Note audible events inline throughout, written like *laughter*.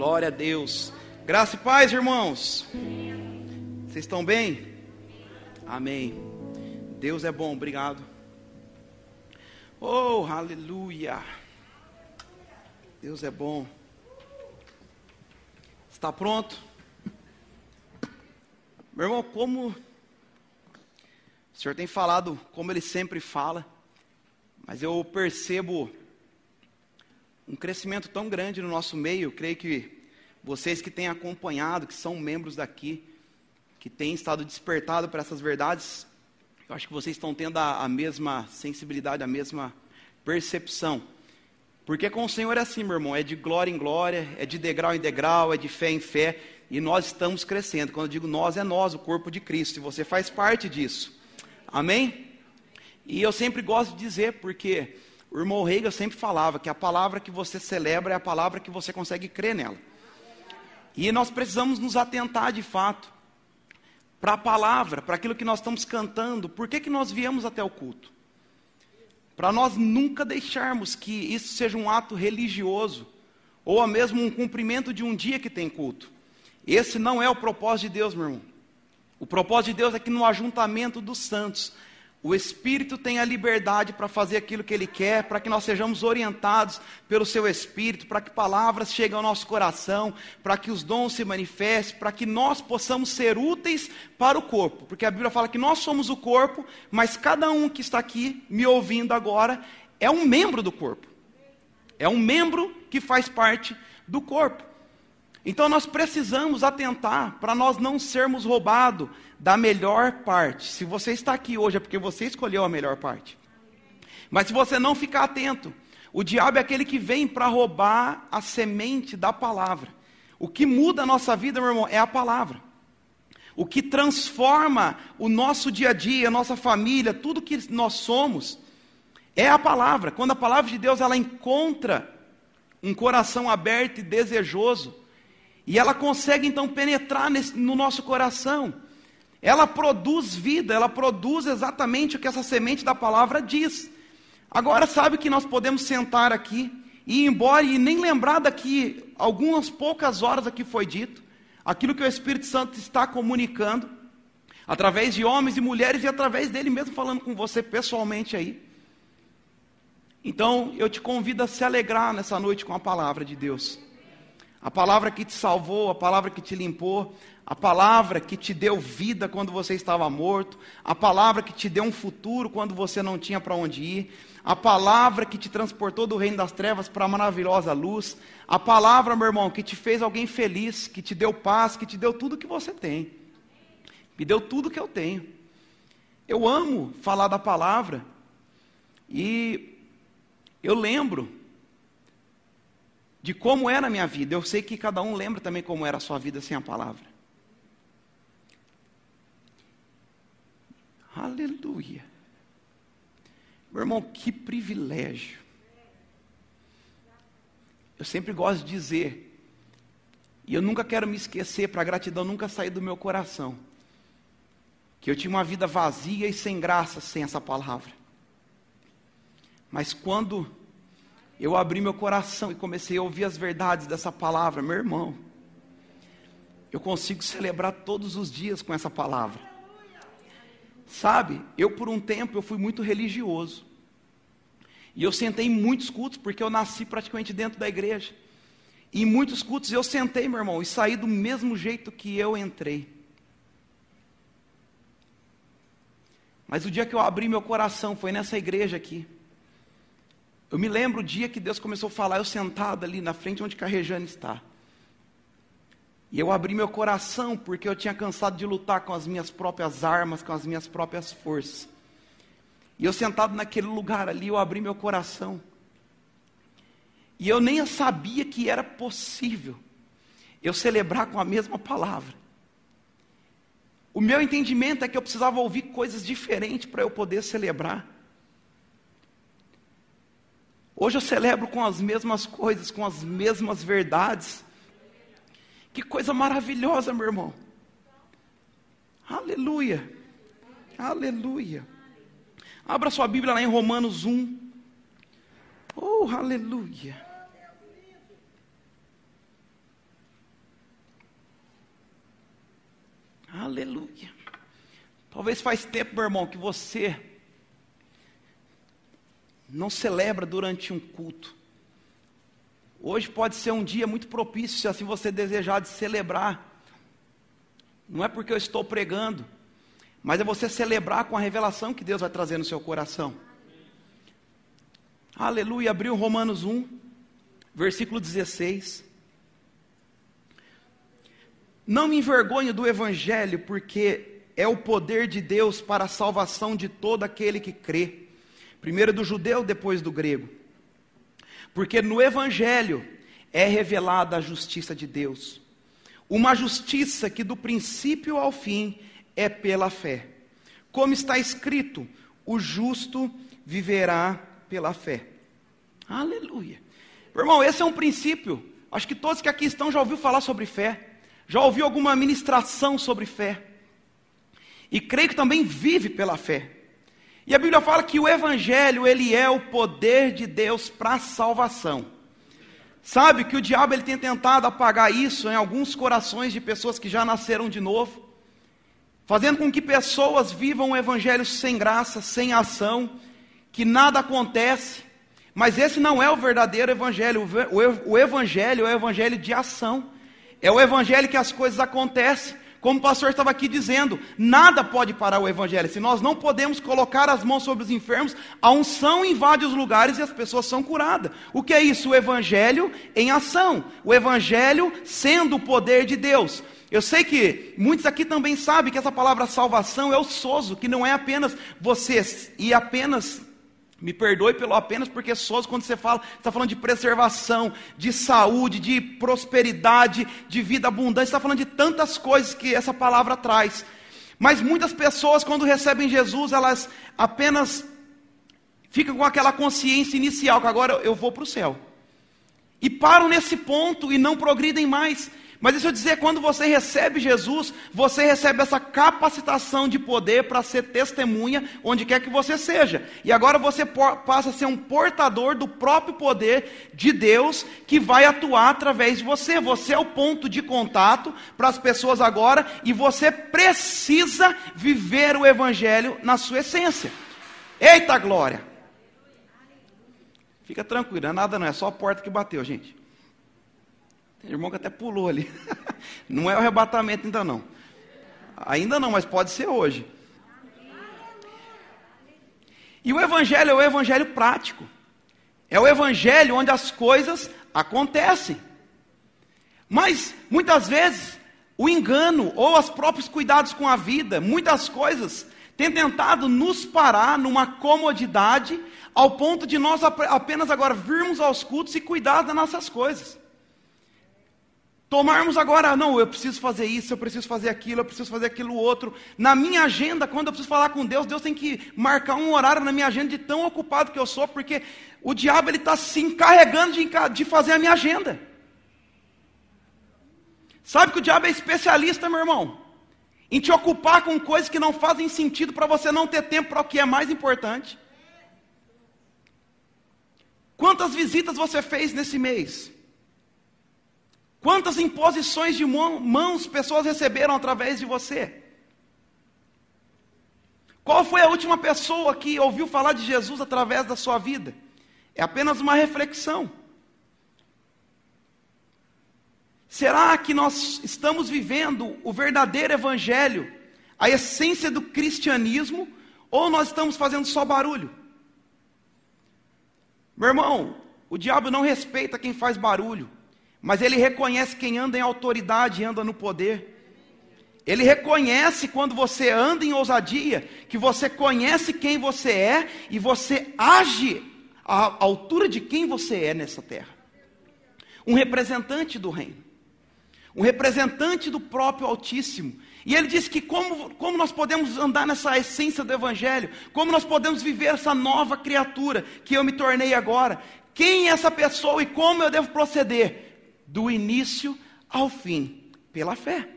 Glória a Deus. Graça e paz, irmãos. Vocês estão bem? Amém. Deus é bom, obrigado. Oh, aleluia. Deus é bom. Está pronto? Meu irmão, como o Senhor tem falado, como Ele sempre fala, mas eu percebo um crescimento tão grande no nosso meio. Creio que vocês que têm acompanhado, que são membros daqui, que têm estado despertados para essas verdades, eu acho que vocês estão tendo a, a mesma sensibilidade, a mesma percepção. Porque com o Senhor é assim, meu irmão, é de glória em glória, é de degrau em degrau, é de fé em fé, e nós estamos crescendo. Quando eu digo nós, é nós, o corpo de Cristo, e você faz parte disso. Amém? E eu sempre gosto de dizer, porque o irmão Reiga sempre falava que a palavra que você celebra é a palavra que você consegue crer nela. E nós precisamos nos atentar de fato para a palavra, para aquilo que nós estamos cantando. Por que, que nós viemos até o culto? Para nós nunca deixarmos que isso seja um ato religioso, ou mesmo um cumprimento de um dia que tem culto. Esse não é o propósito de Deus, meu irmão. O propósito de Deus é que no ajuntamento dos santos o Espírito tem a liberdade para fazer aquilo que Ele quer, para que nós sejamos orientados pelo Seu Espírito, para que palavras cheguem ao nosso coração, para que os dons se manifestem, para que nós possamos ser úteis para o corpo. Porque a Bíblia fala que nós somos o corpo, mas cada um que está aqui me ouvindo agora é um membro do corpo. É um membro que faz parte do corpo. Então nós precisamos atentar para nós não sermos roubados da melhor parte. Se você está aqui hoje é porque você escolheu a melhor parte. Mas se você não ficar atento, o diabo é aquele que vem para roubar a semente da palavra. O que muda a nossa vida, meu irmão, é a palavra. O que transforma o nosso dia a dia, a nossa família, tudo que nós somos, é a palavra. Quando a palavra de Deus ela encontra um coração aberto e desejoso, e ela consegue então penetrar nesse, no nosso coração. Ela produz vida, ela produz exatamente o que essa semente da palavra diz. Agora, sabe que nós podemos sentar aqui e ir embora e nem lembrar daqui algumas poucas horas aqui foi dito, aquilo que o Espírito Santo está comunicando, através de homens e mulheres e através dele mesmo falando com você pessoalmente aí. Então, eu te convido a se alegrar nessa noite com a palavra de Deus a palavra que te salvou, a palavra que te limpou, a palavra que te deu vida quando você estava morto, a palavra que te deu um futuro quando você não tinha para onde ir, a palavra que te transportou do reino das trevas para a maravilhosa luz, a palavra, meu irmão, que te fez alguém feliz, que te deu paz, que te deu tudo que você tem. Me deu tudo que eu tenho. Eu amo falar da palavra e eu lembro de como era a minha vida. Eu sei que cada um lembra também como era a sua vida sem a palavra. Aleluia. Meu irmão, que privilégio. Eu sempre gosto de dizer, e eu nunca quero me esquecer, para a gratidão nunca sair do meu coração, que eu tinha uma vida vazia e sem graça sem essa palavra. Mas quando eu abri meu coração e comecei a ouvir as verdades dessa palavra, meu irmão. Eu consigo celebrar todos os dias com essa palavra. Sabe, eu por um tempo eu fui muito religioso. E eu sentei em muitos cultos, porque eu nasci praticamente dentro da igreja. E em muitos cultos eu sentei, meu irmão, e saí do mesmo jeito que eu entrei. Mas o dia que eu abri meu coração foi nessa igreja aqui. Eu me lembro o dia que Deus começou a falar, eu sentado ali na frente onde Carrejane está. E eu abri meu coração porque eu tinha cansado de lutar com as minhas próprias armas, com as minhas próprias forças. E eu sentado naquele lugar ali, eu abri meu coração. E eu nem sabia que era possível eu celebrar com a mesma palavra. O meu entendimento é que eu precisava ouvir coisas diferentes para eu poder celebrar. Hoje eu celebro com as mesmas coisas, com as mesmas verdades. Que coisa maravilhosa, meu irmão. Aleluia. Aleluia. Abra sua Bíblia lá em Romanos 1. Oh, aleluia. Aleluia. Talvez faz tempo, meu irmão, que você não celebra durante um culto. Hoje pode ser um dia muito propício, se assim você desejar, de celebrar. Não é porque eu estou pregando, mas é você celebrar com a revelação que Deus vai trazer no seu coração. Aleluia. Abriu Romanos 1, versículo 16. Não me envergonho do Evangelho, porque é o poder de Deus para a salvação de todo aquele que crê. Primeiro do judeu, depois do grego. Porque no Evangelho é revelada a justiça de Deus. Uma justiça que do princípio ao fim é pela fé. Como está escrito, o justo viverá pela fé. Aleluia. Irmão, esse é um princípio. Acho que todos que aqui estão já ouviu falar sobre fé. Já ouviu alguma ministração sobre fé. E creio que também vive pela fé. E a Bíblia fala que o evangelho, ele é o poder de Deus para a salvação. Sabe que o diabo ele tem tentado apagar isso em alguns corações de pessoas que já nasceram de novo, fazendo com que pessoas vivam o evangelho sem graça, sem ação, que nada acontece. Mas esse não é o verdadeiro evangelho. O evangelho é o evangelho de ação. É o evangelho que as coisas acontecem. Como o pastor estava aqui dizendo, nada pode parar o evangelho. Se nós não podemos colocar as mãos sobre os enfermos, a unção invade os lugares e as pessoas são curadas. O que é isso? O evangelho em ação. O evangelho sendo o poder de Deus. Eu sei que muitos aqui também sabem que essa palavra salvação é o sozo, que não é apenas você e apenas me perdoe pelo apenas porque sozo, quando você fala, está falando de preservação, de saúde, de prosperidade, de vida abundante, está falando de tantas coisas que essa palavra traz. Mas muitas pessoas, quando recebem Jesus, elas apenas ficam com aquela consciência inicial, que agora eu vou para o céu. E param nesse ponto e não progridem mais. Mas deixa eu dizer, quando você recebe Jesus, você recebe essa capacitação de poder para ser testemunha onde quer que você seja. E agora você passa a ser um portador do próprio poder de Deus que vai atuar através de você. Você é o ponto de contato para as pessoas agora e você precisa viver o evangelho na sua essência. Eita glória! Fica tranquilo, nada não, é só a porta que bateu, gente. Tem irmão que até pulou ali. *laughs* Não é o arrebatamento ainda não. Ainda não, mas pode ser hoje. E o evangelho é o evangelho prático. É o evangelho onde as coisas acontecem. Mas muitas vezes o engano ou os próprios cuidados com a vida, muitas coisas têm tentado nos parar numa comodidade ao ponto de nós apenas agora virmos aos cultos e cuidar das nossas coisas. Tomarmos agora, não, eu preciso fazer isso, eu preciso fazer aquilo, eu preciso fazer aquilo outro. Na minha agenda, quando eu preciso falar com Deus, Deus tem que marcar um horário na minha agenda de tão ocupado que eu sou, porque o diabo ele está se encarregando de, de fazer a minha agenda. Sabe que o diabo é especialista, meu irmão, em te ocupar com coisas que não fazem sentido para você não ter tempo para o que é mais importante. Quantas visitas você fez nesse mês? Quantas imposições de mãos pessoas receberam através de você? Qual foi a última pessoa que ouviu falar de Jesus através da sua vida? É apenas uma reflexão. Será que nós estamos vivendo o verdadeiro evangelho, a essência do cristianismo, ou nós estamos fazendo só barulho? Meu irmão, o diabo não respeita quem faz barulho. Mas ele reconhece quem anda em autoridade e anda no poder. Ele reconhece quando você anda em ousadia, que você conhece quem você é e você age à altura de quem você é nessa terra. Um representante do reino, um representante do próprio Altíssimo. E ele diz que como, como nós podemos andar nessa essência do Evangelho, como nós podemos viver essa nova criatura que eu me tornei agora, quem é essa pessoa e como eu devo proceder do início ao fim, pela fé.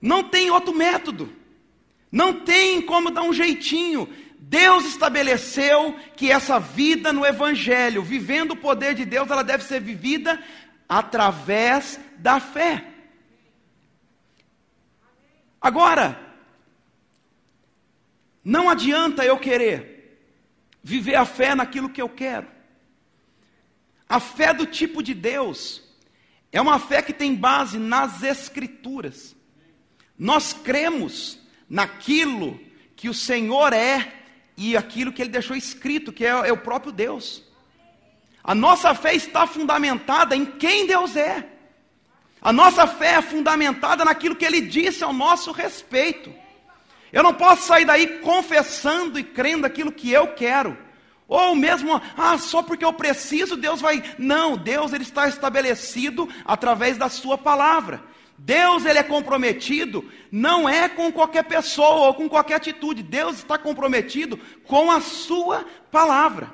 Não tem outro método. Não tem como dar um jeitinho. Deus estabeleceu que essa vida no Evangelho, vivendo o poder de Deus, ela deve ser vivida através da fé. Agora, não adianta eu querer viver a fé naquilo que eu quero. A fé do tipo de Deus é uma fé que tem base nas Escrituras. Nós cremos naquilo que o Senhor é e aquilo que Ele deixou escrito, que é, é o próprio Deus. A nossa fé está fundamentada em quem Deus é. A nossa fé é fundamentada naquilo que Ele disse ao nosso respeito. Eu não posso sair daí confessando e crendo aquilo que eu quero. Ou mesmo, ah, só porque eu preciso, Deus vai. Não, Deus ele está estabelecido através da sua palavra. Deus ele é comprometido não é com qualquer pessoa ou com qualquer atitude. Deus está comprometido com a sua palavra.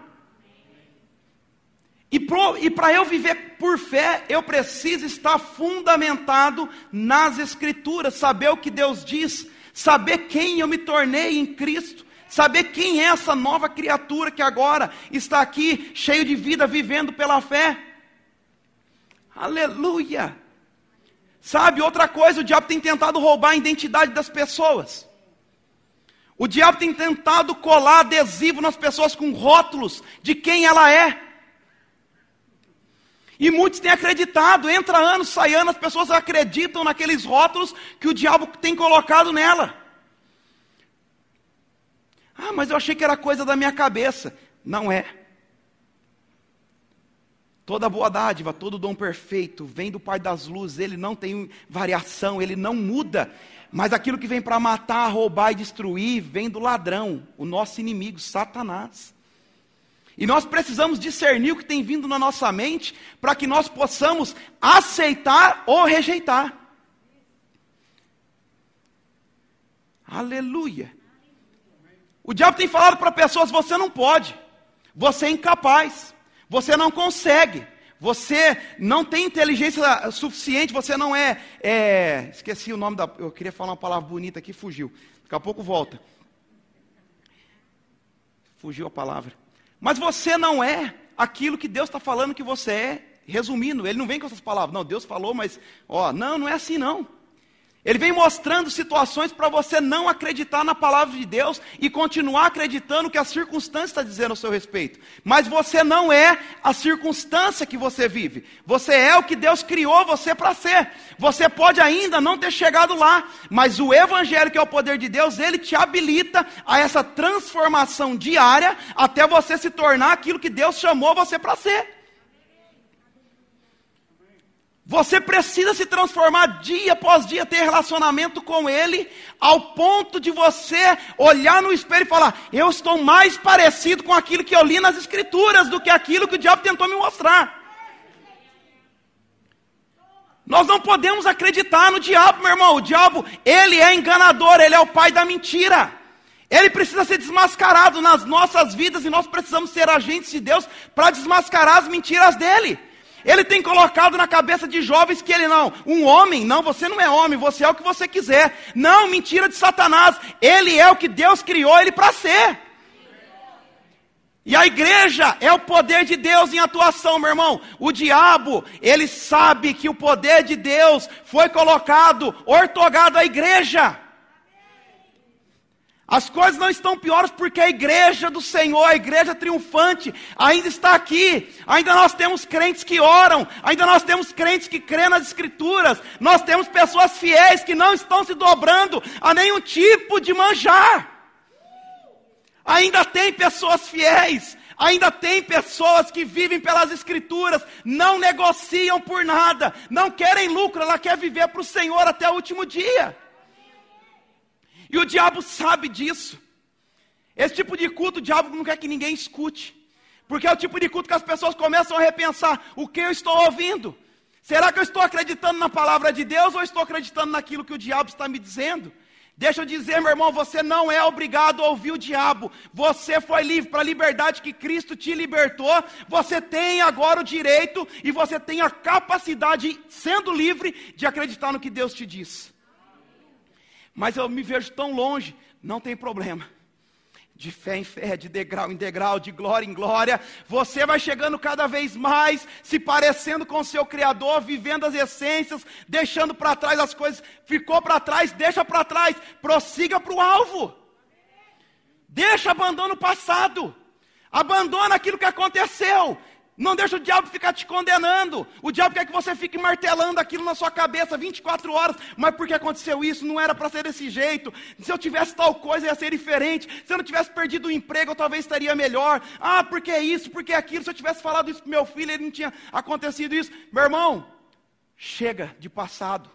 E para eu viver por fé, eu preciso estar fundamentado nas Escrituras, saber o que Deus diz, saber quem eu me tornei em Cristo, saber quem é essa nova criatura que agora está aqui, cheio de vida, vivendo pela fé. Aleluia! Sabe, outra coisa, o diabo tem tentado roubar a identidade das pessoas. O diabo tem tentado colar adesivo nas pessoas com rótulos de quem ela é. E muitos têm acreditado, entra ano, sai ano, as pessoas acreditam naqueles rótulos que o diabo tem colocado nela. Ah, mas eu achei que era coisa da minha cabeça. Não é. Toda boa dádiva, todo dom perfeito vem do Pai das luzes, ele não tem variação, ele não muda. Mas aquilo que vem para matar, roubar e destruir vem do ladrão, o nosso inimigo, Satanás. E nós precisamos discernir o que tem vindo na nossa mente para que nós possamos aceitar ou rejeitar. Aleluia. O diabo tem falado para pessoas: você não pode, você é incapaz, você não consegue, você não tem inteligência suficiente, você não é, é. Esqueci o nome da. Eu queria falar uma palavra bonita aqui, fugiu. Daqui a pouco volta. Fugiu a palavra. Mas você não é aquilo que Deus está falando que você é. Resumindo, ele não vem com essas palavras, não, Deus falou, mas, ó, não, não é assim não. Ele vem mostrando situações para você não acreditar na palavra de Deus e continuar acreditando que a circunstância está dizendo a seu respeito. Mas você não é a circunstância que você vive. Você é o que Deus criou você para ser. Você pode ainda não ter chegado lá, mas o Evangelho, que é o poder de Deus, ele te habilita a essa transformação diária até você se tornar aquilo que Deus chamou você para ser. Você precisa se transformar dia após dia, ter relacionamento com Ele, ao ponto de você olhar no espelho e falar: Eu estou mais parecido com aquilo que eu li nas Escrituras do que aquilo que o diabo tentou me mostrar. Nós não podemos acreditar no diabo, meu irmão. O diabo, ele é enganador, ele é o pai da mentira. Ele precisa ser desmascarado nas nossas vidas e nós precisamos ser agentes de Deus para desmascarar as mentiras dele. Ele tem colocado na cabeça de jovens que ele não, um homem, não, você não é homem, você é o que você quiser. Não, mentira de Satanás. Ele é o que Deus criou ele para ser. E a igreja é o poder de Deus em atuação, meu irmão. O diabo, ele sabe que o poder de Deus foi colocado, ortogado à igreja. As coisas não estão piores porque a igreja do Senhor, a igreja triunfante, ainda está aqui. Ainda nós temos crentes que oram, ainda nós temos crentes que crêem nas Escrituras, nós temos pessoas fiéis que não estão se dobrando a nenhum tipo de manjar. Ainda tem pessoas fiéis, ainda tem pessoas que vivem pelas Escrituras, não negociam por nada, não querem lucro, ela quer viver para o Senhor até o último dia. E o diabo sabe disso. Esse tipo de culto, o diabo não quer que ninguém escute. Porque é o tipo de culto que as pessoas começam a repensar: o que eu estou ouvindo? Será que eu estou acreditando na palavra de Deus ou estou acreditando naquilo que o diabo está me dizendo? Deixa eu dizer, meu irmão, você não é obrigado a ouvir o diabo. Você foi livre para a liberdade que Cristo te libertou. Você tem agora o direito e você tem a capacidade, sendo livre, de acreditar no que Deus te diz mas eu me vejo tão longe, não tem problema. de fé em fé, de degrau em degrau, de glória em glória, você vai chegando cada vez mais, se parecendo com o seu Criador, vivendo as essências, deixando para trás as coisas, ficou para trás, deixa para trás, prossiga para o alvo. Deixa, abandona o passado, abandona aquilo que aconteceu, não deixa o diabo ficar te condenando. O diabo quer que você fique martelando aquilo na sua cabeça 24 horas. Mas por que aconteceu isso? Não era para ser desse jeito. Se eu tivesse tal coisa, ia ser diferente. Se eu não tivesse perdido o emprego, eu talvez estaria melhor. Ah, porque isso, porque aquilo. Se eu tivesse falado isso para meu filho, ele não tinha acontecido isso. Meu irmão, chega de passado.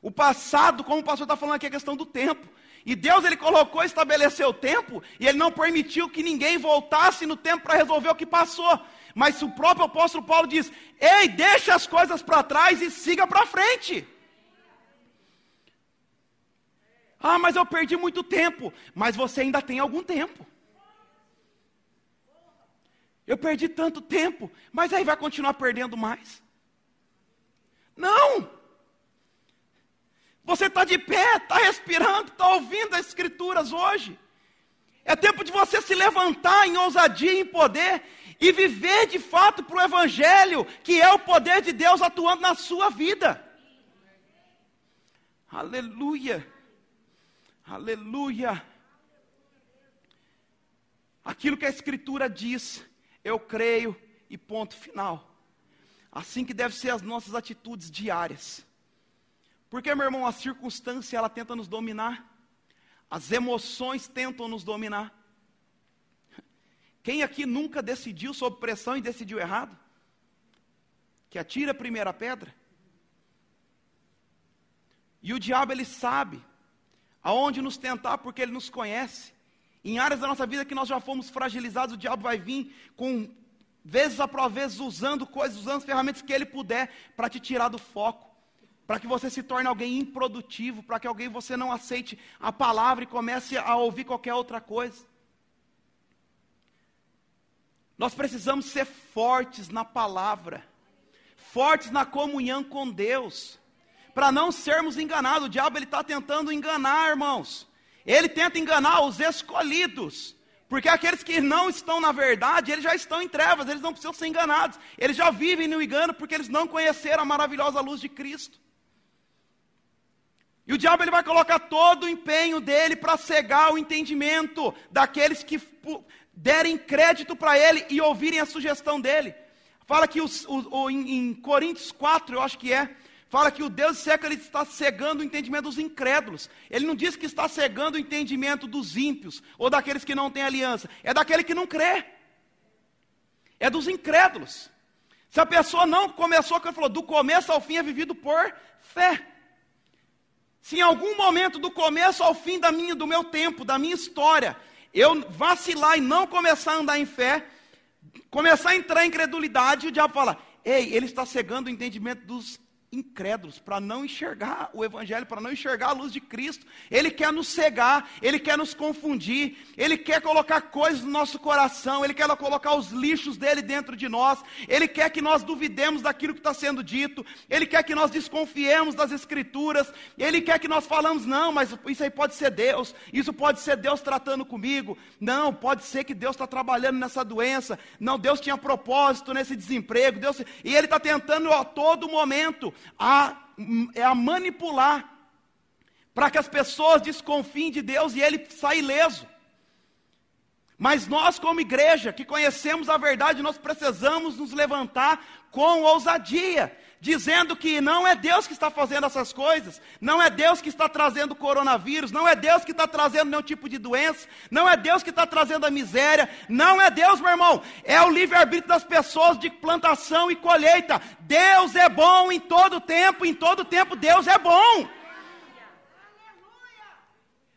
O passado, como o pastor está falando aqui, é questão do tempo. E Deus ele colocou estabeleceu o tempo, e ele não permitiu que ninguém voltasse no tempo para resolver o que passou. Mas o próprio apóstolo Paulo diz: Ei, deixe as coisas para trás e siga para frente. Ah, mas eu perdi muito tempo. Mas você ainda tem algum tempo. Eu perdi tanto tempo, mas aí vai continuar perdendo mais. Não! Você está de pé, está respirando, está ouvindo as Escrituras hoje. É tempo de você se levantar em ousadia e em poder e viver de fato para o Evangelho, que é o poder de Deus atuando na sua vida. Aleluia, aleluia. Aquilo que a Escritura diz, eu creio e ponto final. Assim que devem ser as nossas atitudes diárias. Porque, meu irmão, a circunstância ela tenta nos dominar, as emoções tentam nos dominar. Quem aqui nunca decidiu sob pressão e decidiu errado? Que atira a primeira pedra. E o diabo ele sabe aonde nos tentar porque ele nos conhece. Em áreas da nossa vida que nós já fomos fragilizados, o diabo vai vir com vezes após vezes usando coisas, usando as ferramentas que ele puder para te tirar do foco para que você se torne alguém improdutivo, para que alguém você não aceite a palavra e comece a ouvir qualquer outra coisa. Nós precisamos ser fortes na palavra, fortes na comunhão com Deus, para não sermos enganados. O diabo ele está tentando enganar, irmãos. Ele tenta enganar os escolhidos, porque aqueles que não estão na verdade, eles já estão em trevas, eles não precisam ser enganados. Eles já vivem no engano porque eles não conheceram a maravilhosa luz de Cristo. E o diabo ele vai colocar todo o empenho dele para cegar o entendimento daqueles que derem crédito para ele e ouvirem a sugestão dele. Fala que os, o, o, em, Coríntios 4, eu acho que é, fala que o Deus seca ele está cegando o entendimento dos incrédulos. Ele não diz que está cegando o entendimento dos ímpios ou daqueles que não têm aliança, é daquele que não crê. É dos incrédulos. Se a pessoa não começou, ele falou, do começo ao fim é vivido por fé. Se em algum momento do começo ao fim da minha, do meu tempo, da minha história, eu vacilar e não começar a andar em fé, começar a entrar em incredulidade, o diabo fala: Ei, ele está cegando o entendimento dos incrédulos, para não enxergar o Evangelho, para não enxergar a luz de Cristo. Ele quer nos cegar, ele quer nos confundir, ele quer colocar coisas no nosso coração, ele quer colocar os lixos dele dentro de nós, ele quer que nós duvidemos daquilo que está sendo dito, ele quer que nós desconfiemos das Escrituras, ele quer que nós falamos, não, mas isso aí pode ser Deus, isso pode ser Deus tratando comigo, não, pode ser que Deus está trabalhando nessa doença, não, Deus tinha propósito nesse desemprego, Deus, e ele está tentando a todo momento a, é a manipular para que as pessoas desconfiem de Deus e ele saia ileso. Mas nós, como igreja, que conhecemos a verdade, nós precisamos nos levantar com ousadia dizendo que não é Deus que está fazendo essas coisas, não é Deus que está trazendo coronavírus, não é Deus que está trazendo nenhum tipo de doença, não é Deus que está trazendo a miséria, não é Deus, meu irmão, é o livre-arbítrio das pessoas de plantação e colheita. Deus é bom em todo tempo, em todo tempo Deus é bom.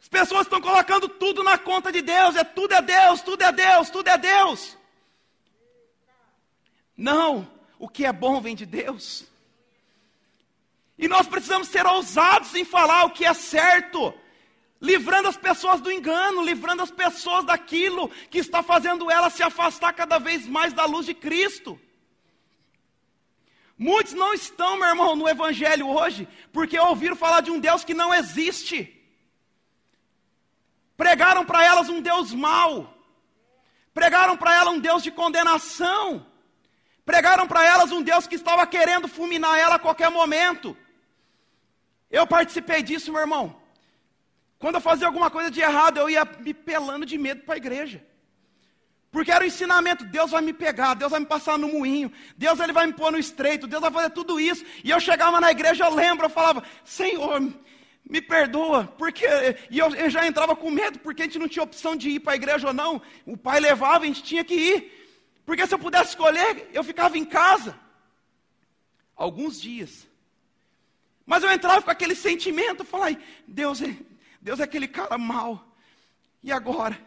As pessoas estão colocando tudo na conta de Deus, é tudo é Deus, tudo é Deus, tudo é Deus. Não, o que é bom vem de Deus. E nós precisamos ser ousados em falar o que é certo, livrando as pessoas do engano, livrando as pessoas daquilo que está fazendo elas se afastar cada vez mais da luz de Cristo. Muitos não estão, meu irmão, no Evangelho hoje, porque ouviram falar de um Deus que não existe. Pregaram para elas um Deus mau. Pregaram para ela um Deus de condenação. Pregaram para elas um Deus que estava querendo fulminar ela a qualquer momento. Eu participei disso, meu irmão. Quando eu fazia alguma coisa de errado, eu ia me pelando de medo para a igreja. Porque era o ensinamento, Deus vai me pegar, Deus vai me passar no moinho, Deus ele vai me pôr no estreito, Deus vai fazer tudo isso. E eu chegava na igreja, eu lembro, eu falava, Senhor, me perdoa, porque e eu, eu, já entrava com medo, porque a gente não tinha opção de ir para a igreja ou não. O pai levava, a gente tinha que ir. Porque se eu pudesse escolher, eu ficava em casa. Alguns dias. Mas eu entrava com aquele sentimento, falei, Deus é, Deus é aquele cara mau. E agora?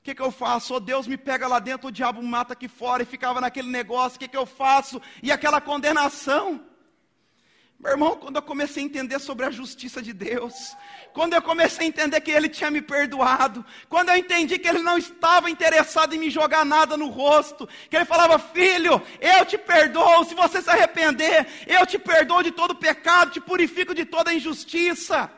O que, que eu faço? Ou Deus me pega lá dentro, o diabo me mata aqui fora, e ficava naquele negócio, o que, que eu faço? E aquela condenação. Meu irmão, quando eu comecei a entender sobre a justiça de Deus, quando eu comecei a entender que Ele tinha me perdoado, quando eu entendi que Ele não estava interessado em me jogar nada no rosto, que Ele falava, filho, eu te perdoo, se você se arrepender, eu te perdoo de todo pecado, te purifico de toda injustiça.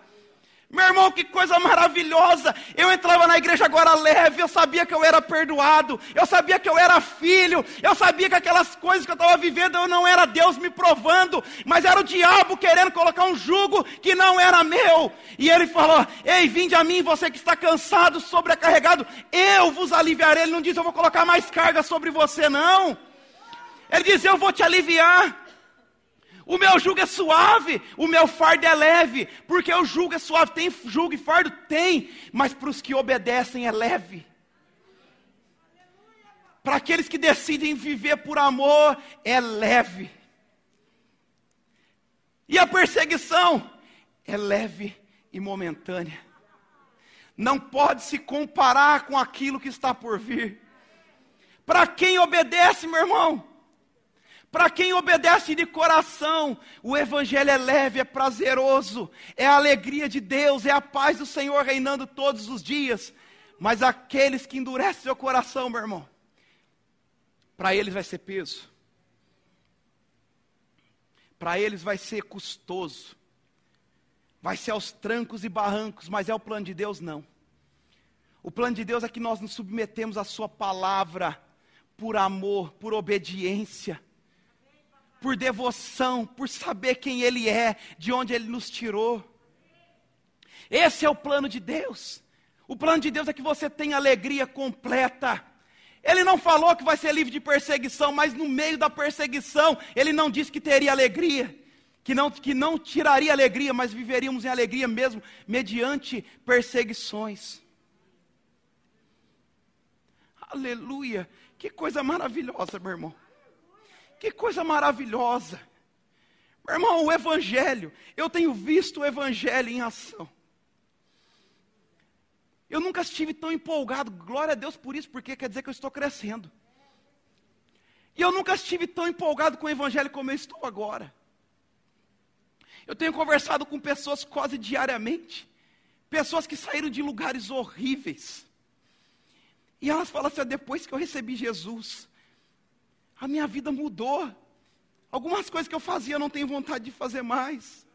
Meu irmão, que coisa maravilhosa! Eu entrava na igreja agora leve, eu sabia que eu era perdoado, eu sabia que eu era filho, eu sabia que aquelas coisas que eu estava vivendo eu não era Deus me provando, mas era o diabo querendo colocar um jugo que não era meu. E ele falou: Ei, vinde a mim, você que está cansado, sobrecarregado, eu vos aliviarei. Ele não diz, eu vou colocar mais carga sobre você, não. Ele diz, eu vou te aliviar. O meu jugo é suave, o meu fardo é leve, porque o jugo é suave. Tem jugo e fardo? Tem, mas para os que obedecem é leve. Para aqueles que decidem viver por amor, é leve. E a perseguição é leve e momentânea. Não pode se comparar com aquilo que está por vir. Para quem obedece, meu irmão, para quem obedece de coração, o Evangelho é leve, é prazeroso, é a alegria de Deus, é a paz do Senhor reinando todos os dias. Mas aqueles que endurecem seu coração, meu irmão, para eles vai ser peso, para eles vai ser custoso, vai ser aos trancos e barrancos, mas é o plano de Deus? Não. O plano de Deus é que nós nos submetemos à Sua palavra, por amor, por obediência por devoção, por saber quem Ele é, de onde Ele nos tirou. Esse é o plano de Deus. O plano de Deus é que você tenha alegria completa. Ele não falou que vai ser livre de perseguição, mas no meio da perseguição, ele não disse que teria alegria, que não, que não tiraria alegria, mas viveríamos em alegria mesmo, mediante perseguições. Aleluia! Que coisa maravilhosa, meu irmão. Que coisa maravilhosa. Meu irmão, o Evangelho, eu tenho visto o Evangelho em ação. Eu nunca estive tão empolgado, glória a Deus por isso, porque quer dizer que eu estou crescendo. E eu nunca estive tão empolgado com o Evangelho como eu estou agora. Eu tenho conversado com pessoas quase diariamente, pessoas que saíram de lugares horríveis. E elas falam assim: depois que eu recebi Jesus, a minha vida mudou. Algumas coisas que eu fazia eu não tenho vontade de fazer mais.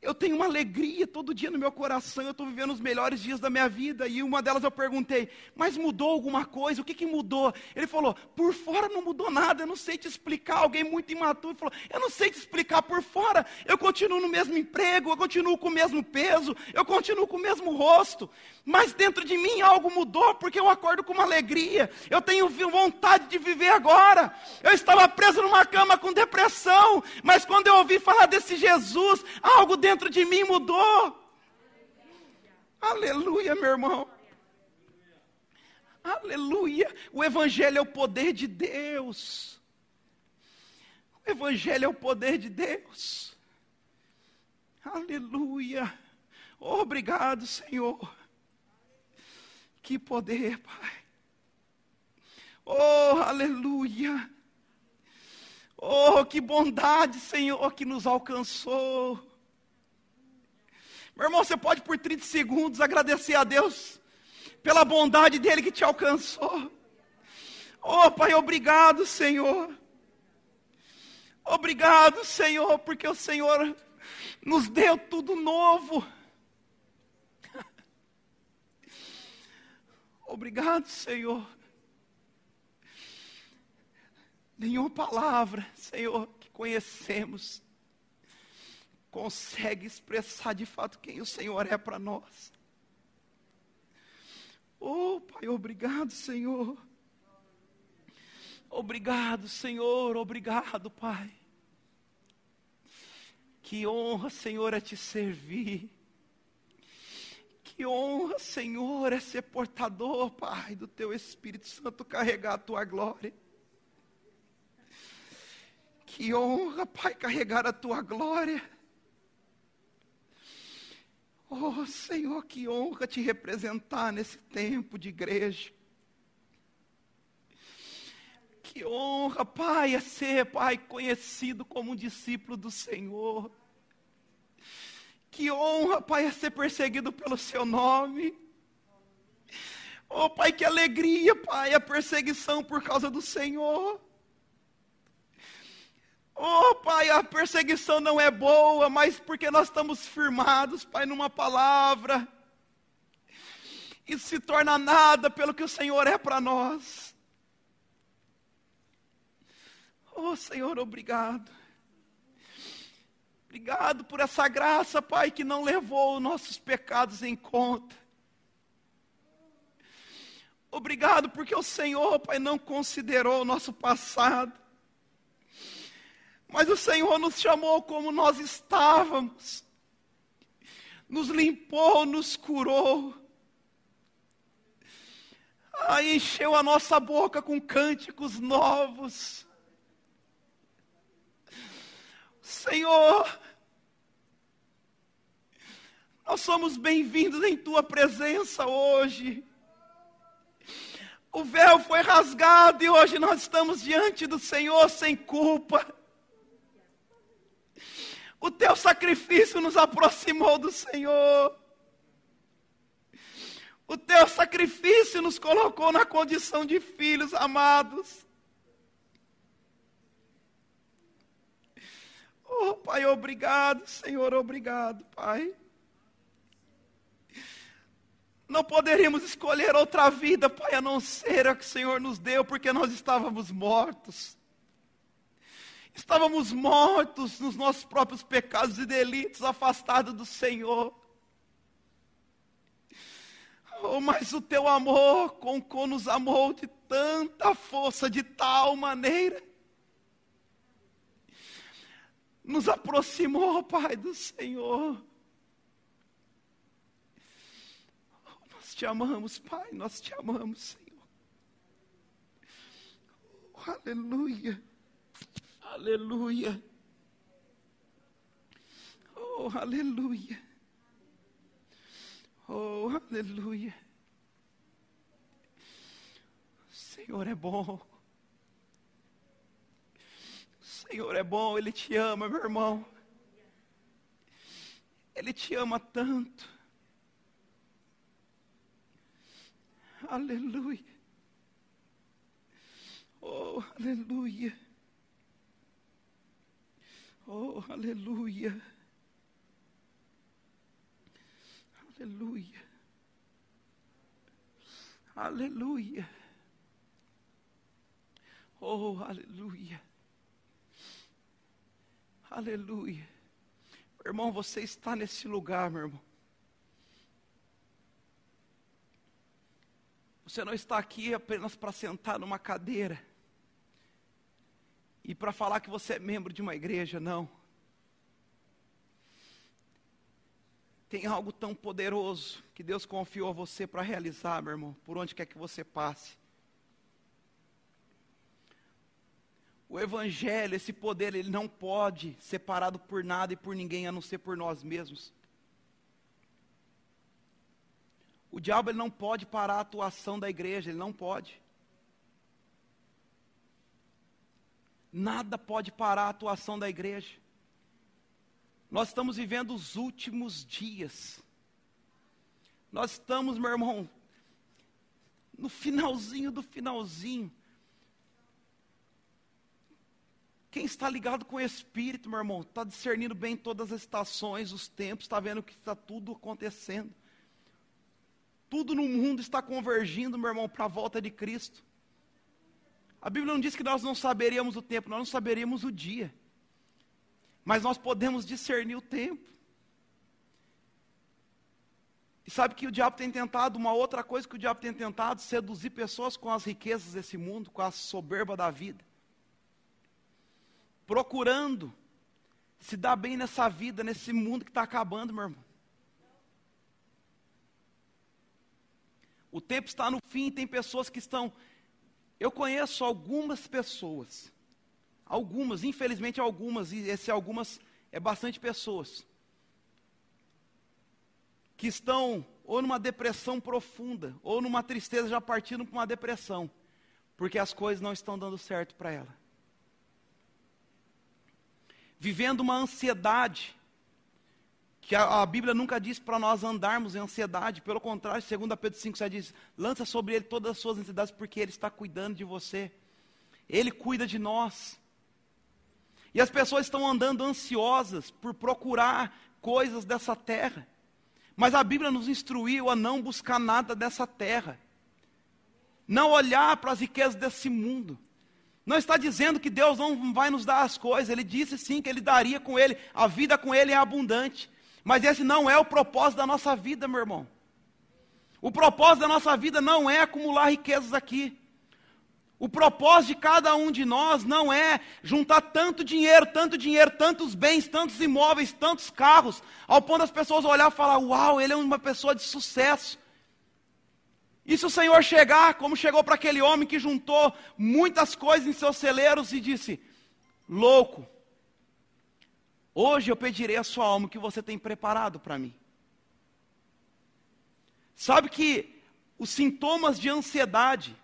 Eu tenho uma alegria todo dia no meu coração, eu estou vivendo os melhores dias da minha vida. E uma delas eu perguntei, mas mudou alguma coisa? O que, que mudou? Ele falou, por fora não mudou nada, eu não sei te explicar. Alguém muito imaturo falou, eu não sei te explicar por fora. Eu continuo no mesmo emprego, eu continuo com o mesmo peso, eu continuo com o mesmo rosto. Mas dentro de mim algo mudou, porque eu acordo com uma alegria. Eu tenho vontade de viver agora. Eu estava preso numa cama com depressão, mas quando eu ouvi falar desse Jesus, algo dentro de mim mudou. Aleluia, meu irmão. Aleluia. O Evangelho é o poder de Deus. O Evangelho é o poder de Deus. Aleluia. obrigado, Senhor. Que poder, Pai. Oh, aleluia. Oh, que bondade, Senhor, que nos alcançou. Meu irmão, você pode por 30 segundos agradecer a Deus pela bondade dele que te alcançou. Oh, Pai, obrigado, Senhor. Obrigado, Senhor, porque o Senhor nos deu tudo novo. Obrigado, Senhor. Nenhuma palavra, Senhor, que conhecemos consegue expressar de fato quem o Senhor é para nós. Oh, Pai, obrigado, Senhor. Obrigado, Senhor, obrigado, Pai. Que honra, Senhor, é te servir. Que honra, Senhor, é ser portador, Pai, do Teu Espírito Santo, carregar a Tua glória. Que honra, Pai, carregar a Tua glória. Oh, Senhor, que honra te representar nesse tempo de igreja. Que honra, Pai, é ser, Pai, conhecido como um discípulo do Senhor. Que honra, Pai, é ser perseguido pelo Seu nome. Oh, Pai, que alegria, Pai, a perseguição por causa do Senhor. Oh, Pai, a perseguição não é boa, mas porque nós estamos firmados, Pai, numa palavra. Isso se torna nada pelo que o Senhor é para nós. Oh, Senhor, obrigado. Obrigado por essa graça, Pai, que não levou os nossos pecados em conta. Obrigado porque o Senhor, Pai, não considerou o nosso passado. Mas o Senhor nos chamou como nós estávamos, nos limpou, nos curou, aí encheu a nossa boca com cânticos novos. Senhor, nós somos bem-vindos em tua presença hoje. O véu foi rasgado e hoje nós estamos diante do Senhor sem culpa. O teu sacrifício nos aproximou do Senhor. O teu sacrifício nos colocou na condição de filhos amados. Oh, Pai, obrigado, Senhor, obrigado, Pai. Não poderíamos escolher outra vida, Pai, a não ser a que o Senhor nos deu, porque nós estávamos mortos. Estávamos mortos nos nossos próprios pecados e delitos, afastados do Senhor. Oh, mas o teu amor, como nos amou de tanta força, de tal maneira, nos aproximou, Pai, do Senhor. Nós te amamos, Pai, nós te amamos, Senhor. Oh, aleluia. Aleluia. Oh, aleluia. Oh, aleluia. O Senhor é bom. Senhor é bom, Ele te ama, meu irmão. Ele te ama tanto. Aleluia. Oh, aleluia. Oh, aleluia. Aleluia. Aleluia. Oh, aleluia. Aleluia. Meu irmão, você está nesse lugar, meu irmão. Você não está aqui apenas para sentar numa cadeira e para falar que você é membro de uma igreja, não. Tem algo tão poderoso que Deus confiou a você para realizar, meu irmão, por onde quer que você passe. O Evangelho, esse poder, ele não pode ser parado por nada e por ninguém a não ser por nós mesmos. O diabo ele não pode parar a atuação da igreja, ele não pode. Nada pode parar a atuação da igreja. Nós estamos vivendo os últimos dias. Nós estamos, meu irmão, no finalzinho do finalzinho. Quem está ligado com o Espírito, meu irmão, está discernindo bem todas as estações, os tempos, está vendo que está tudo acontecendo. Tudo no mundo está convergindo, meu irmão, para a volta de Cristo. A Bíblia não diz que nós não saberíamos o tempo, nós não saberíamos o dia. Mas nós podemos discernir o tempo. E sabe que o diabo tem tentado, uma outra coisa que o diabo tem tentado, seduzir pessoas com as riquezas desse mundo, com a soberba da vida. Procurando se dar bem nessa vida, nesse mundo que está acabando, meu irmão. O tempo está no fim, tem pessoas que estão. Eu conheço algumas pessoas, algumas, infelizmente algumas, e esse algumas é bastante pessoas, que estão ou numa depressão profunda, ou numa tristeza já partindo para uma depressão, porque as coisas não estão dando certo para ela. Vivendo uma ansiedade, que a, a Bíblia nunca diz para nós andarmos em ansiedade, pelo contrário, 2 Pedro 5,7 diz: lança sobre ele todas as suas ansiedades, porque ele está cuidando de você, ele cuida de nós. E as pessoas estão andando ansiosas por procurar coisas dessa terra. Mas a Bíblia nos instruiu a não buscar nada dessa terra. Não olhar para as riquezas desse mundo. Não está dizendo que Deus não vai nos dar as coisas. Ele disse sim que Ele daria com Ele. A vida com Ele é abundante. Mas esse não é o propósito da nossa vida, meu irmão. O propósito da nossa vida não é acumular riquezas aqui. O propósito de cada um de nós não é juntar tanto dinheiro, tanto dinheiro, tantos bens, tantos imóveis, tantos carros, ao ponto das pessoas olhar e falar: Uau, ele é uma pessoa de sucesso. E se o Senhor chegar, como chegou para aquele homem que juntou muitas coisas em seus celeiros e disse: Louco, hoje eu pedirei a sua alma que você tem preparado para mim. Sabe que os sintomas de ansiedade,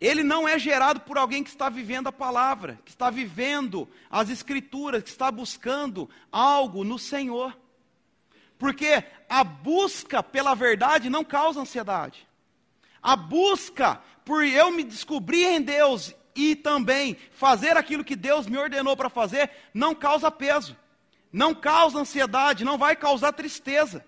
ele não é gerado por alguém que está vivendo a palavra, que está vivendo as escrituras, que está buscando algo no Senhor. Porque a busca pela verdade não causa ansiedade. A busca por eu me descobrir em Deus e também fazer aquilo que Deus me ordenou para fazer não causa peso, não causa ansiedade, não vai causar tristeza.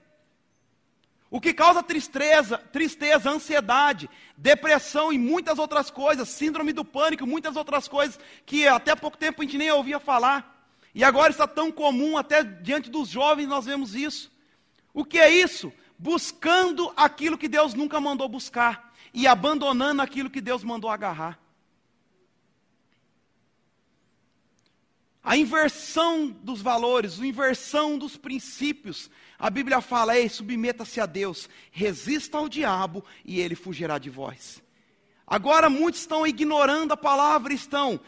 O que causa tristeza, tristeza, ansiedade, depressão e muitas outras coisas, síndrome do pânico, muitas outras coisas que até pouco tempo a gente nem ouvia falar. E agora está tão comum, até diante dos jovens nós vemos isso. O que é isso? Buscando aquilo que Deus nunca mandou buscar e abandonando aquilo que Deus mandou agarrar. A inversão dos valores, a inversão dos princípios. A Bíblia fala: ei, submeta-se a Deus, resista ao diabo e ele fugirá de vós. Agora muitos estão ignorando a palavra, estão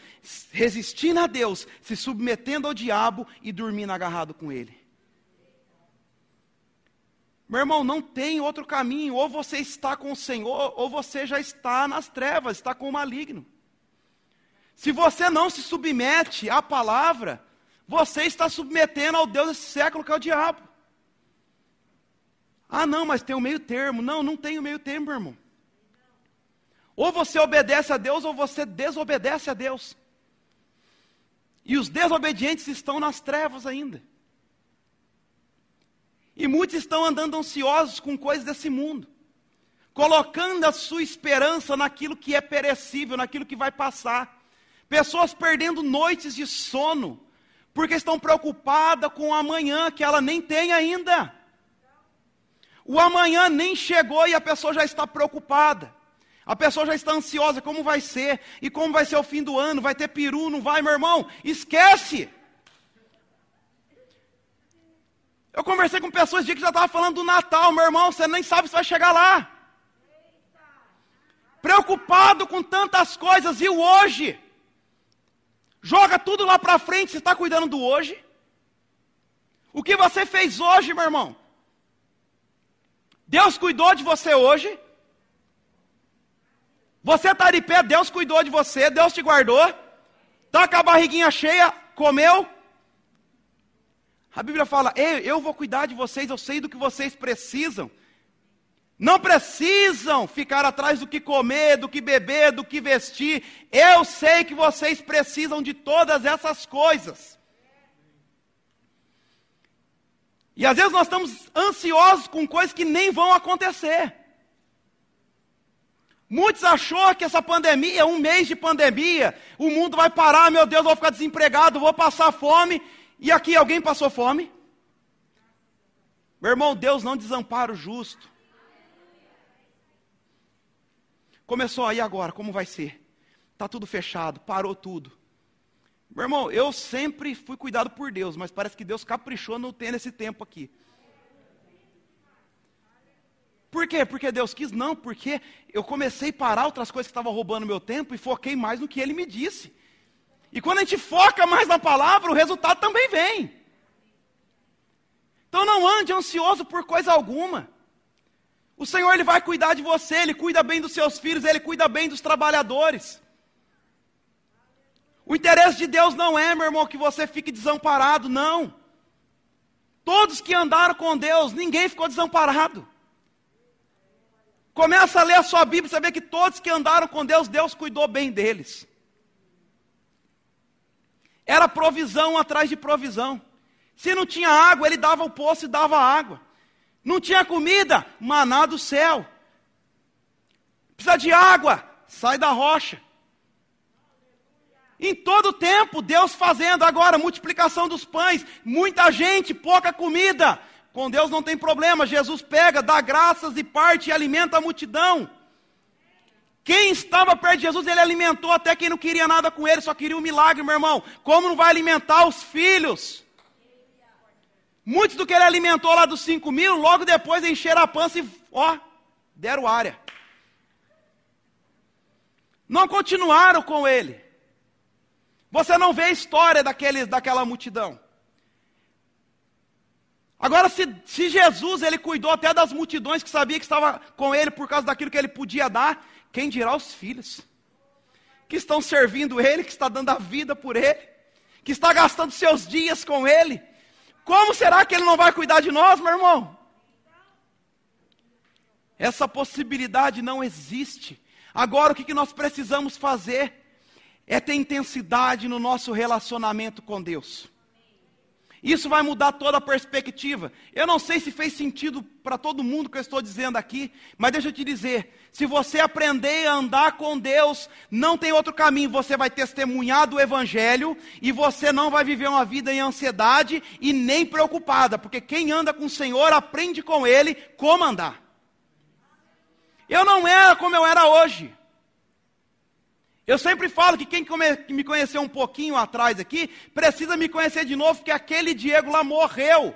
resistindo a Deus, se submetendo ao diabo e dormindo agarrado com ele. Meu irmão, não tem outro caminho, ou você está com o Senhor, ou você já está nas trevas, está com o maligno. Se você não se submete à palavra, você está submetendo ao Deus desse século que é o diabo. Ah, não, mas tem o um meio termo. Não, não tem o um meio termo, irmão. Ou você obedece a Deus ou você desobedece a Deus. E os desobedientes estão nas trevas ainda. E muitos estão andando ansiosos com coisas desse mundo, colocando a sua esperança naquilo que é perecível, naquilo que vai passar. Pessoas perdendo noites de sono, porque estão preocupadas com o amanhã que ela nem tem ainda. O amanhã nem chegou e a pessoa já está preocupada. A pessoa já está ansiosa, como vai ser? E como vai ser o fim do ano? Vai ter peru, não vai, meu irmão? Esquece! Eu conversei com pessoas que já estavam falando do Natal, meu irmão, você nem sabe se vai chegar lá. Preocupado com tantas coisas, e o hoje? Joga tudo lá para frente, você está cuidando do hoje? O que você fez hoje, meu irmão? Deus cuidou de você hoje? Você está de pé, Deus cuidou de você, Deus te guardou? Está com a barriguinha cheia, comeu? A Bíblia fala: Ei, eu vou cuidar de vocês, eu sei do que vocês precisam. Não precisam ficar atrás do que comer, do que beber, do que vestir. Eu sei que vocês precisam de todas essas coisas. E às vezes nós estamos ansiosos com coisas que nem vão acontecer. Muitos achou que essa pandemia, um mês de pandemia, o mundo vai parar, meu Deus, vou ficar desempregado, vou passar fome. E aqui alguém passou fome? Meu irmão, Deus não desampara o justo. Começou aí agora, como vai ser? Está tudo fechado, parou tudo. Meu irmão, eu sempre fui cuidado por Deus, mas parece que Deus caprichou no ter esse tempo aqui. Por quê? Porque Deus quis? Não, porque eu comecei a parar outras coisas que estavam roubando meu tempo e foquei mais no que Ele me disse. E quando a gente foca mais na palavra, o resultado também vem. Então não ande ansioso por coisa alguma. O Senhor ele vai cuidar de você, ele cuida bem dos seus filhos, ele cuida bem dos trabalhadores. O interesse de Deus não é, meu irmão, que você fique desamparado, não. Todos que andaram com Deus, ninguém ficou desamparado. Começa a ler a sua Bíblia, você vê que todos que andaram com Deus, Deus cuidou bem deles. Era provisão atrás de provisão. Se não tinha água, ele dava o poço e dava água. Não tinha comida, maná do céu. Precisa de água, sai da rocha. Em todo tempo, Deus fazendo agora multiplicação dos pães, muita gente, pouca comida. Com Deus não tem problema, Jesus pega, dá graças e parte e alimenta a multidão. Quem estava perto de Jesus, ele alimentou até quem não queria nada com ele, só queria um milagre, meu irmão. Como não vai alimentar os filhos? Muitos do que ele alimentou lá dos cinco mil, logo depois encheram a pança e, ó, deram área. Não continuaram com ele. Você não vê a história daqueles, daquela multidão. Agora, se, se Jesus ele cuidou até das multidões que sabia que estava com ele por causa daquilo que ele podia dar, quem dirá os filhos? Que estão servindo ele, que está dando a vida por ele, que está gastando seus dias com ele. Como será que ele não vai cuidar de nós, meu irmão? Essa possibilidade não existe. Agora, o que nós precisamos fazer é ter intensidade no nosso relacionamento com Deus. Isso vai mudar toda a perspectiva. Eu não sei se fez sentido para todo mundo que eu estou dizendo aqui, mas deixa eu te dizer: se você aprender a andar com Deus, não tem outro caminho. Você vai testemunhar do Evangelho e você não vai viver uma vida em ansiedade e nem preocupada, porque quem anda com o Senhor aprende com Ele como andar. Eu não era como eu era hoje. Eu sempre falo que quem me conheceu um pouquinho atrás aqui, precisa me conhecer de novo, porque aquele Diego lá morreu.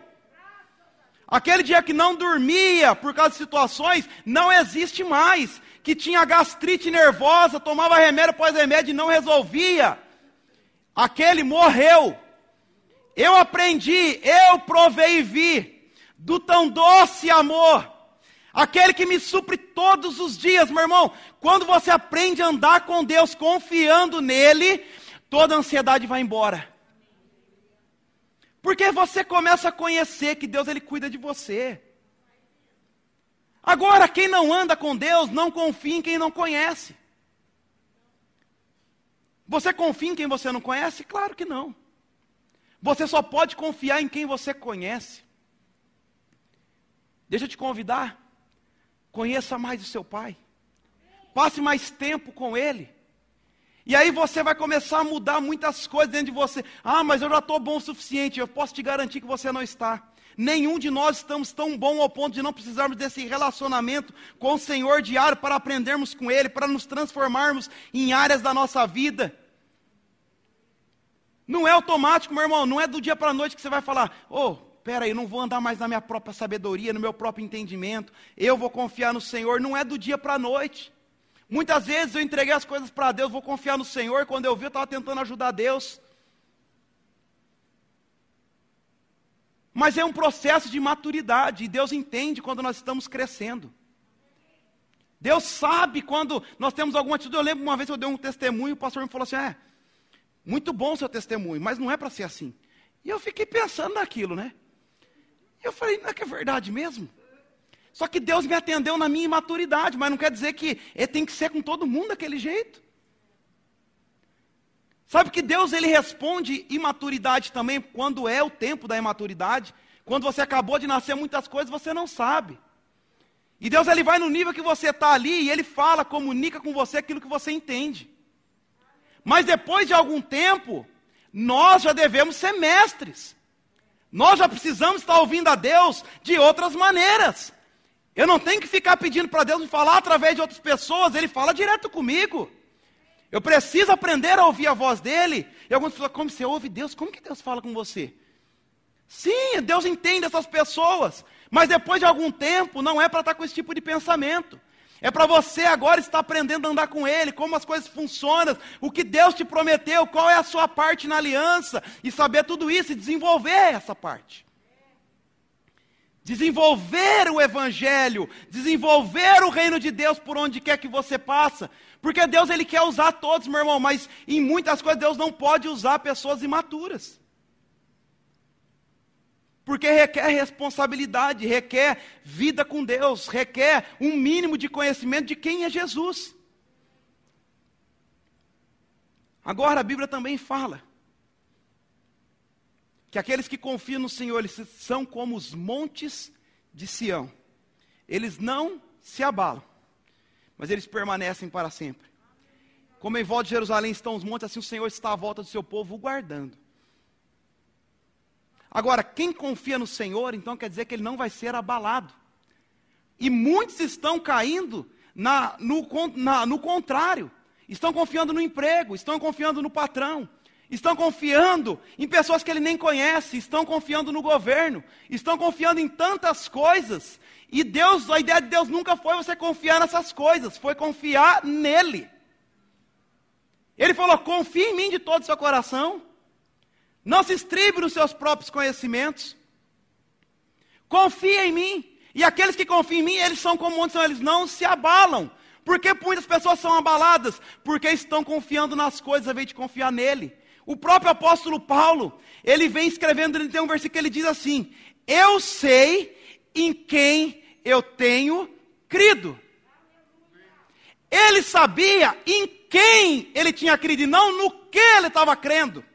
Aquele dia que não dormia por causa de situações, não existe mais. Que tinha gastrite nervosa, tomava remédio após remédio e não resolvia. Aquele morreu. Eu aprendi, eu provei e vi do tão doce amor aquele que me supre todos os dias, meu irmão. Quando você aprende a andar com Deus confiando nele, toda a ansiedade vai embora. Porque você começa a conhecer que Deus ele cuida de você. Agora, quem não anda com Deus, não confia em quem não conhece. Você confia em quem você não conhece? Claro que não. Você só pode confiar em quem você conhece. Deixa eu te convidar. Conheça mais o seu pai. Passe mais tempo com ele. E aí você vai começar a mudar muitas coisas dentro de você. Ah, mas eu já estou bom o suficiente. Eu posso te garantir que você não está. Nenhum de nós estamos tão bom ao ponto de não precisarmos desse relacionamento com o Senhor diário para aprendermos com Ele, para nos transformarmos em áreas da nossa vida. Não é automático, meu irmão. Não é do dia para a noite que você vai falar, oh, espera aí, não vou andar mais na minha própria sabedoria, no meu próprio entendimento, eu vou confiar no Senhor, não é do dia para a noite. Muitas vezes eu entreguei as coisas para Deus, vou confiar no Senhor, quando eu vi eu estava tentando ajudar Deus. Mas é um processo de maturidade, e Deus entende quando nós estamos crescendo. Deus sabe quando nós temos alguma atitude. Eu lembro uma vez que eu dei um testemunho, o pastor me falou assim: é, muito bom o seu testemunho, mas não é para ser assim. E eu fiquei pensando naquilo, né? Eu falei, não é que é verdade mesmo? Só que Deus me atendeu na minha imaturidade, mas não quer dizer que ele tem que ser com todo mundo daquele jeito. Sabe que Deus ele responde imaturidade também quando é o tempo da imaturidade, Quando você acabou de nascer, muitas coisas você não sabe. E Deus ele vai no nível que você está ali e ele fala, comunica com você aquilo que você entende. Mas depois de algum tempo, nós já devemos ser mestres. Nós já precisamos estar ouvindo a Deus de outras maneiras. Eu não tenho que ficar pedindo para Deus me falar através de outras pessoas, Ele fala direto comigo. Eu preciso aprender a ouvir a voz dele. E algumas pessoas, como você ouve Deus? Como que Deus fala com você? Sim, Deus entende essas pessoas. Mas depois de algum tempo, não é para estar com esse tipo de pensamento. É para você agora estar aprendendo a andar com Ele, como as coisas funcionam, o que Deus te prometeu, qual é a sua parte na aliança, e saber tudo isso e desenvolver essa parte. Desenvolver o Evangelho, desenvolver o reino de Deus por onde quer que você passa, porque Deus ele quer usar todos, meu irmão, mas em muitas coisas Deus não pode usar pessoas imaturas. Porque requer responsabilidade, requer vida com Deus, requer um mínimo de conhecimento de quem é Jesus. Agora a Bíblia também fala que aqueles que confiam no Senhor, eles são como os montes de Sião. Eles não se abalam, mas eles permanecem para sempre. Como em volta de Jerusalém estão os montes, assim o Senhor está à volta do seu povo, guardando. Agora, quem confia no Senhor, então quer dizer que ele não vai ser abalado. E muitos estão caindo na, no, na, no contrário. Estão confiando no emprego, estão confiando no patrão, estão confiando em pessoas que ele nem conhece, estão confiando no governo, estão confiando em tantas coisas. E Deus, a ideia de Deus nunca foi você confiar nessas coisas, foi confiar nele. Ele falou: confie em mim de todo o seu coração. Não se estribe nos seus próprios conhecimentos. Confia em mim. E aqueles que confiam em mim, eles são como montes, eles não se abalam. Por que muitas pessoas são abaladas? Porque estão confiando nas coisas ao invés de confiar nele. O próprio apóstolo Paulo, ele vem escrevendo, ele tem um versículo que ele diz assim: Eu sei em quem eu tenho crido. Ele sabia em quem ele tinha crido e não no que ele estava crendo.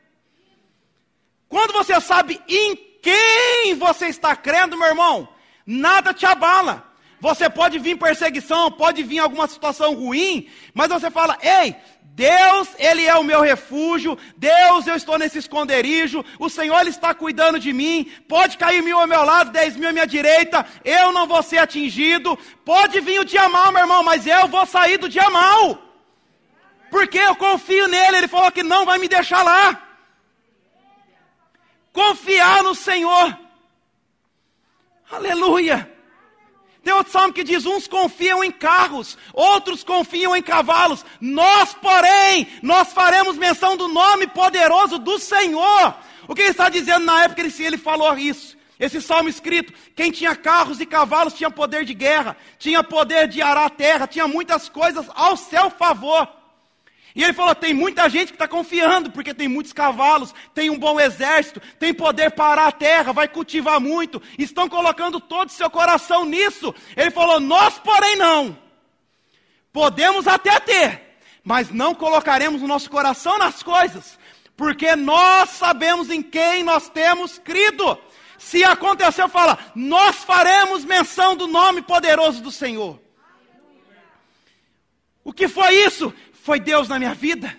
Quando você sabe em quem você está crendo, meu irmão, nada te abala. Você pode vir perseguição, pode vir alguma situação ruim, mas você fala: ei, Deus, Ele é o meu refúgio, Deus, eu estou nesse esconderijo, o Senhor Ele está cuidando de mim, pode cair mil ao meu lado, dez mil à minha direita, eu não vou ser atingido, pode vir o dia mal, meu irmão, mas eu vou sair do dia mal, porque eu confio nele, Ele falou que não vai me deixar lá confiar no Senhor. Aleluia. Tem outro salmo que diz: uns confiam em carros, outros confiam em cavalos. Nós, porém, nós faremos menção do nome poderoso do Senhor. O que ele está dizendo na época que ele falou isso? Esse salmo escrito: quem tinha carros e cavalos tinha poder de guerra, tinha poder de arar a terra, tinha muitas coisas ao seu favor. E ele falou: tem muita gente que está confiando, porque tem muitos cavalos, tem um bom exército, tem poder para a terra, vai cultivar muito, estão colocando todo o seu coração nisso. Ele falou: nós, porém, não. Podemos até ter, mas não colocaremos o nosso coração nas coisas, porque nós sabemos em quem nós temos crido. Se aconteceu, fala: nós faremos menção do nome poderoso do Senhor. O que foi isso? Foi Deus na minha vida?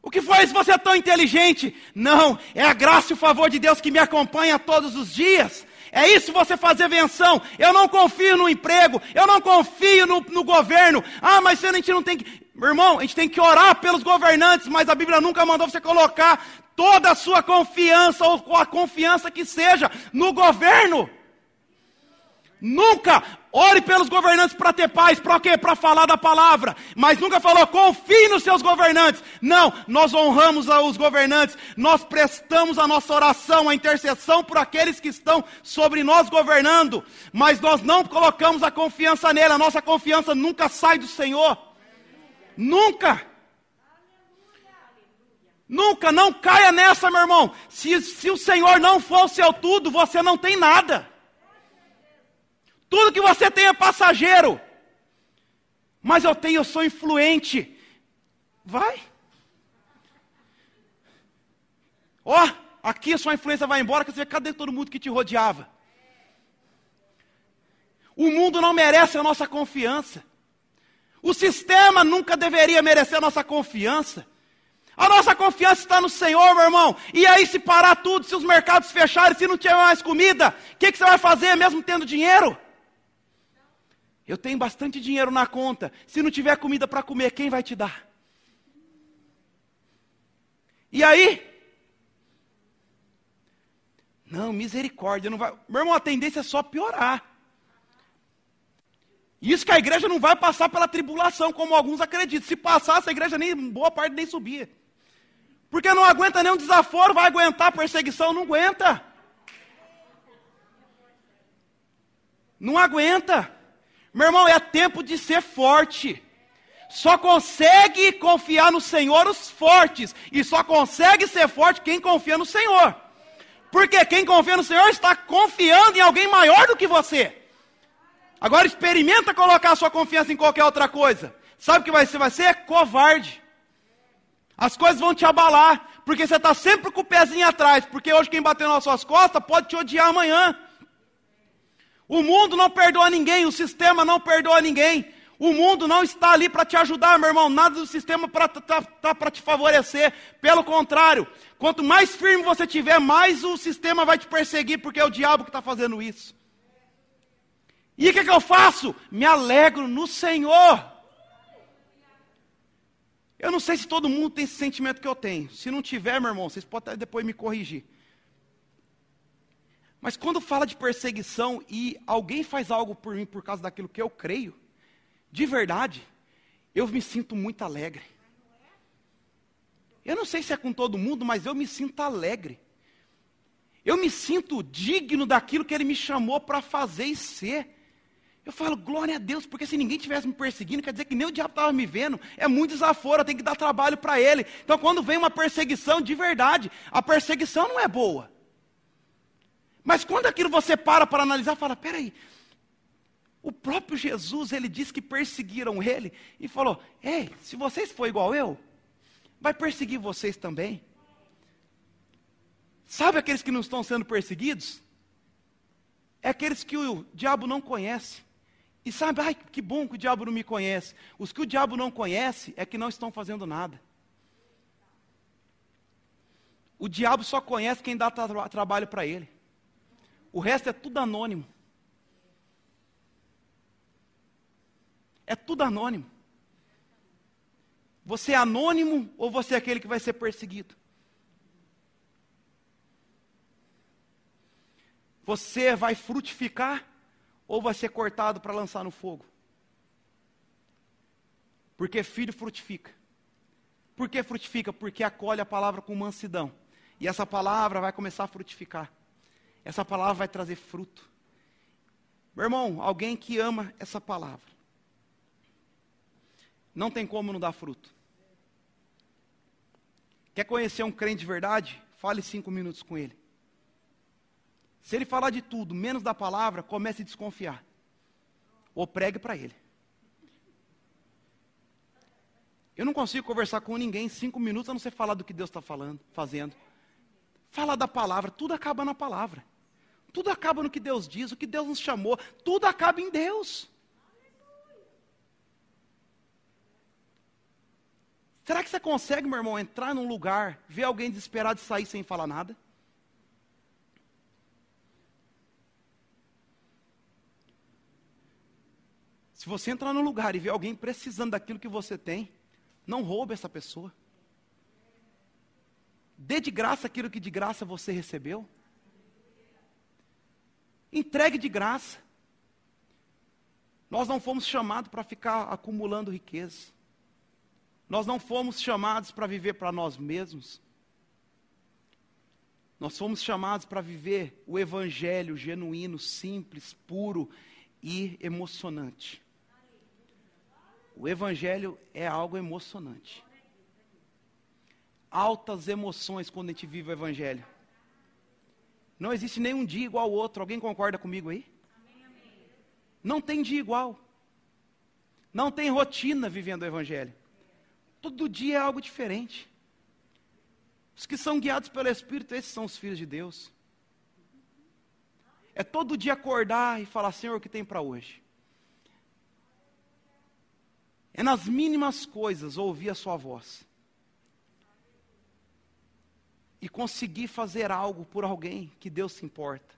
O que isso? Você é tão inteligente? Não, é a graça e o favor de Deus que me acompanha todos os dias. É isso você fazer venção. Eu não confio no emprego, eu não confio no, no governo. Ah, mas a gente não tem que. Irmão, a gente tem que orar pelos governantes, mas a Bíblia nunca mandou você colocar toda a sua confiança, ou a confiança que seja, no governo. Nunca ore pelos governantes para ter paz, para quê? Para falar da palavra. Mas nunca falou, confie nos seus governantes. Não, nós honramos os governantes, nós prestamos a nossa oração, a intercessão por aqueles que estão sobre nós governando. Mas nós não colocamos a confiança nele, a nossa confiança nunca sai do Senhor. Nunca. Nunca, não caia nessa, meu irmão. Se, se o Senhor não for o seu tudo, você não tem nada. Tudo que você tem é passageiro. Mas eu tenho, eu sou influente. Vai. Ó, oh, Aqui a sua influência vai embora, que você vê, cadê todo mundo que te rodeava? O mundo não merece a nossa confiança. O sistema nunca deveria merecer a nossa confiança. A nossa confiança está no Senhor, meu irmão. E aí, se parar tudo, se os mercados fecharem, se não tiver mais comida, o que, que você vai fazer mesmo tendo dinheiro? Eu tenho bastante dinheiro na conta. Se não tiver comida para comer, quem vai te dar? E aí? Não, misericórdia, não vai. Meu irmão, a tendência é só piorar. Isso que a igreja não vai passar pela tribulação, como alguns acreditam. Se passasse, a igreja nem boa parte nem subia. Porque não aguenta nenhum desaforo, vai aguentar perseguição, não aguenta. Não aguenta. Meu irmão, é tempo de ser forte. Só consegue confiar no Senhor os fortes. E só consegue ser forte quem confia no Senhor. Porque quem confia no Senhor está confiando em alguém maior do que você. Agora experimenta colocar a sua confiança em qualquer outra coisa. Sabe o que vai ser? Vai ser covarde. As coisas vão te abalar, porque você está sempre com o pezinho atrás, porque hoje quem bateu nas suas costas pode te odiar amanhã. O mundo não perdoa ninguém, o sistema não perdoa ninguém. O mundo não está ali para te ajudar, meu irmão. Nada do sistema está tá, tá para te favorecer. Pelo contrário, quanto mais firme você tiver, mais o sistema vai te perseguir, porque é o diabo que está fazendo isso. E o que, que eu faço? Me alegro no Senhor. Eu não sei se todo mundo tem esse sentimento que eu tenho. Se não tiver, meu irmão, vocês podem depois me corrigir. Mas quando fala de perseguição e alguém faz algo por mim por causa daquilo que eu creio, de verdade, eu me sinto muito alegre. Eu não sei se é com todo mundo, mas eu me sinto alegre. Eu me sinto digno daquilo que ele me chamou para fazer e ser. Eu falo, glória a Deus, porque se ninguém tivesse me perseguindo, quer dizer que nem o diabo estava me vendo. É muito desaforo, eu tenho que dar trabalho para ele. Então, quando vem uma perseguição de verdade, a perseguição não é boa. Mas quando aquilo você para para analisar, fala: peraí, o próprio Jesus, ele disse que perseguiram ele e falou: Ei, se vocês for igual eu, vai perseguir vocês também. Sabe aqueles que não estão sendo perseguidos? É aqueles que o diabo não conhece. E sabe, ai, que bom que o diabo não me conhece. Os que o diabo não conhece é que não estão fazendo nada. O diabo só conhece quem dá tra trabalho para ele. O resto é tudo anônimo. É tudo anônimo. Você é anônimo ou você é aquele que vai ser perseguido? Você vai frutificar ou vai ser cortado para lançar no fogo? Porque filho frutifica. Por que frutifica? Porque acolhe a palavra com mansidão. E essa palavra vai começar a frutificar. Essa palavra vai trazer fruto. Meu irmão, alguém que ama essa palavra, não tem como não dar fruto. Quer conhecer um crente de verdade? Fale cinco minutos com ele. Se ele falar de tudo, menos da palavra, comece a desconfiar. Ou pregue para ele. Eu não consigo conversar com ninguém cinco minutos a não ser falar do que Deus está falando, fazendo. Fala da palavra, tudo acaba na palavra. Tudo acaba no que Deus diz, o que Deus nos chamou, tudo acaba em Deus. Será que você consegue, meu irmão, entrar num lugar, ver alguém desesperado e sair sem falar nada? Se você entrar num lugar e ver alguém precisando daquilo que você tem, não roube essa pessoa. Dê de graça aquilo que de graça você recebeu. Entregue de graça. Nós não fomos chamados para ficar acumulando riqueza. Nós não fomos chamados para viver para nós mesmos. Nós fomos chamados para viver o evangelho genuíno, simples, puro e emocionante. O evangelho é algo emocionante. Altas emoções quando a gente vive o evangelho. Não existe nenhum dia igual ao outro. Alguém concorda comigo aí? Não tem dia igual. Não tem rotina vivendo o Evangelho. Todo dia é algo diferente. Os que são guiados pelo Espírito, esses são os filhos de Deus. É todo dia acordar e falar: Senhor, o que tem para hoje? É nas mínimas coisas ouvir a Sua voz. E conseguir fazer algo por alguém que Deus se importa.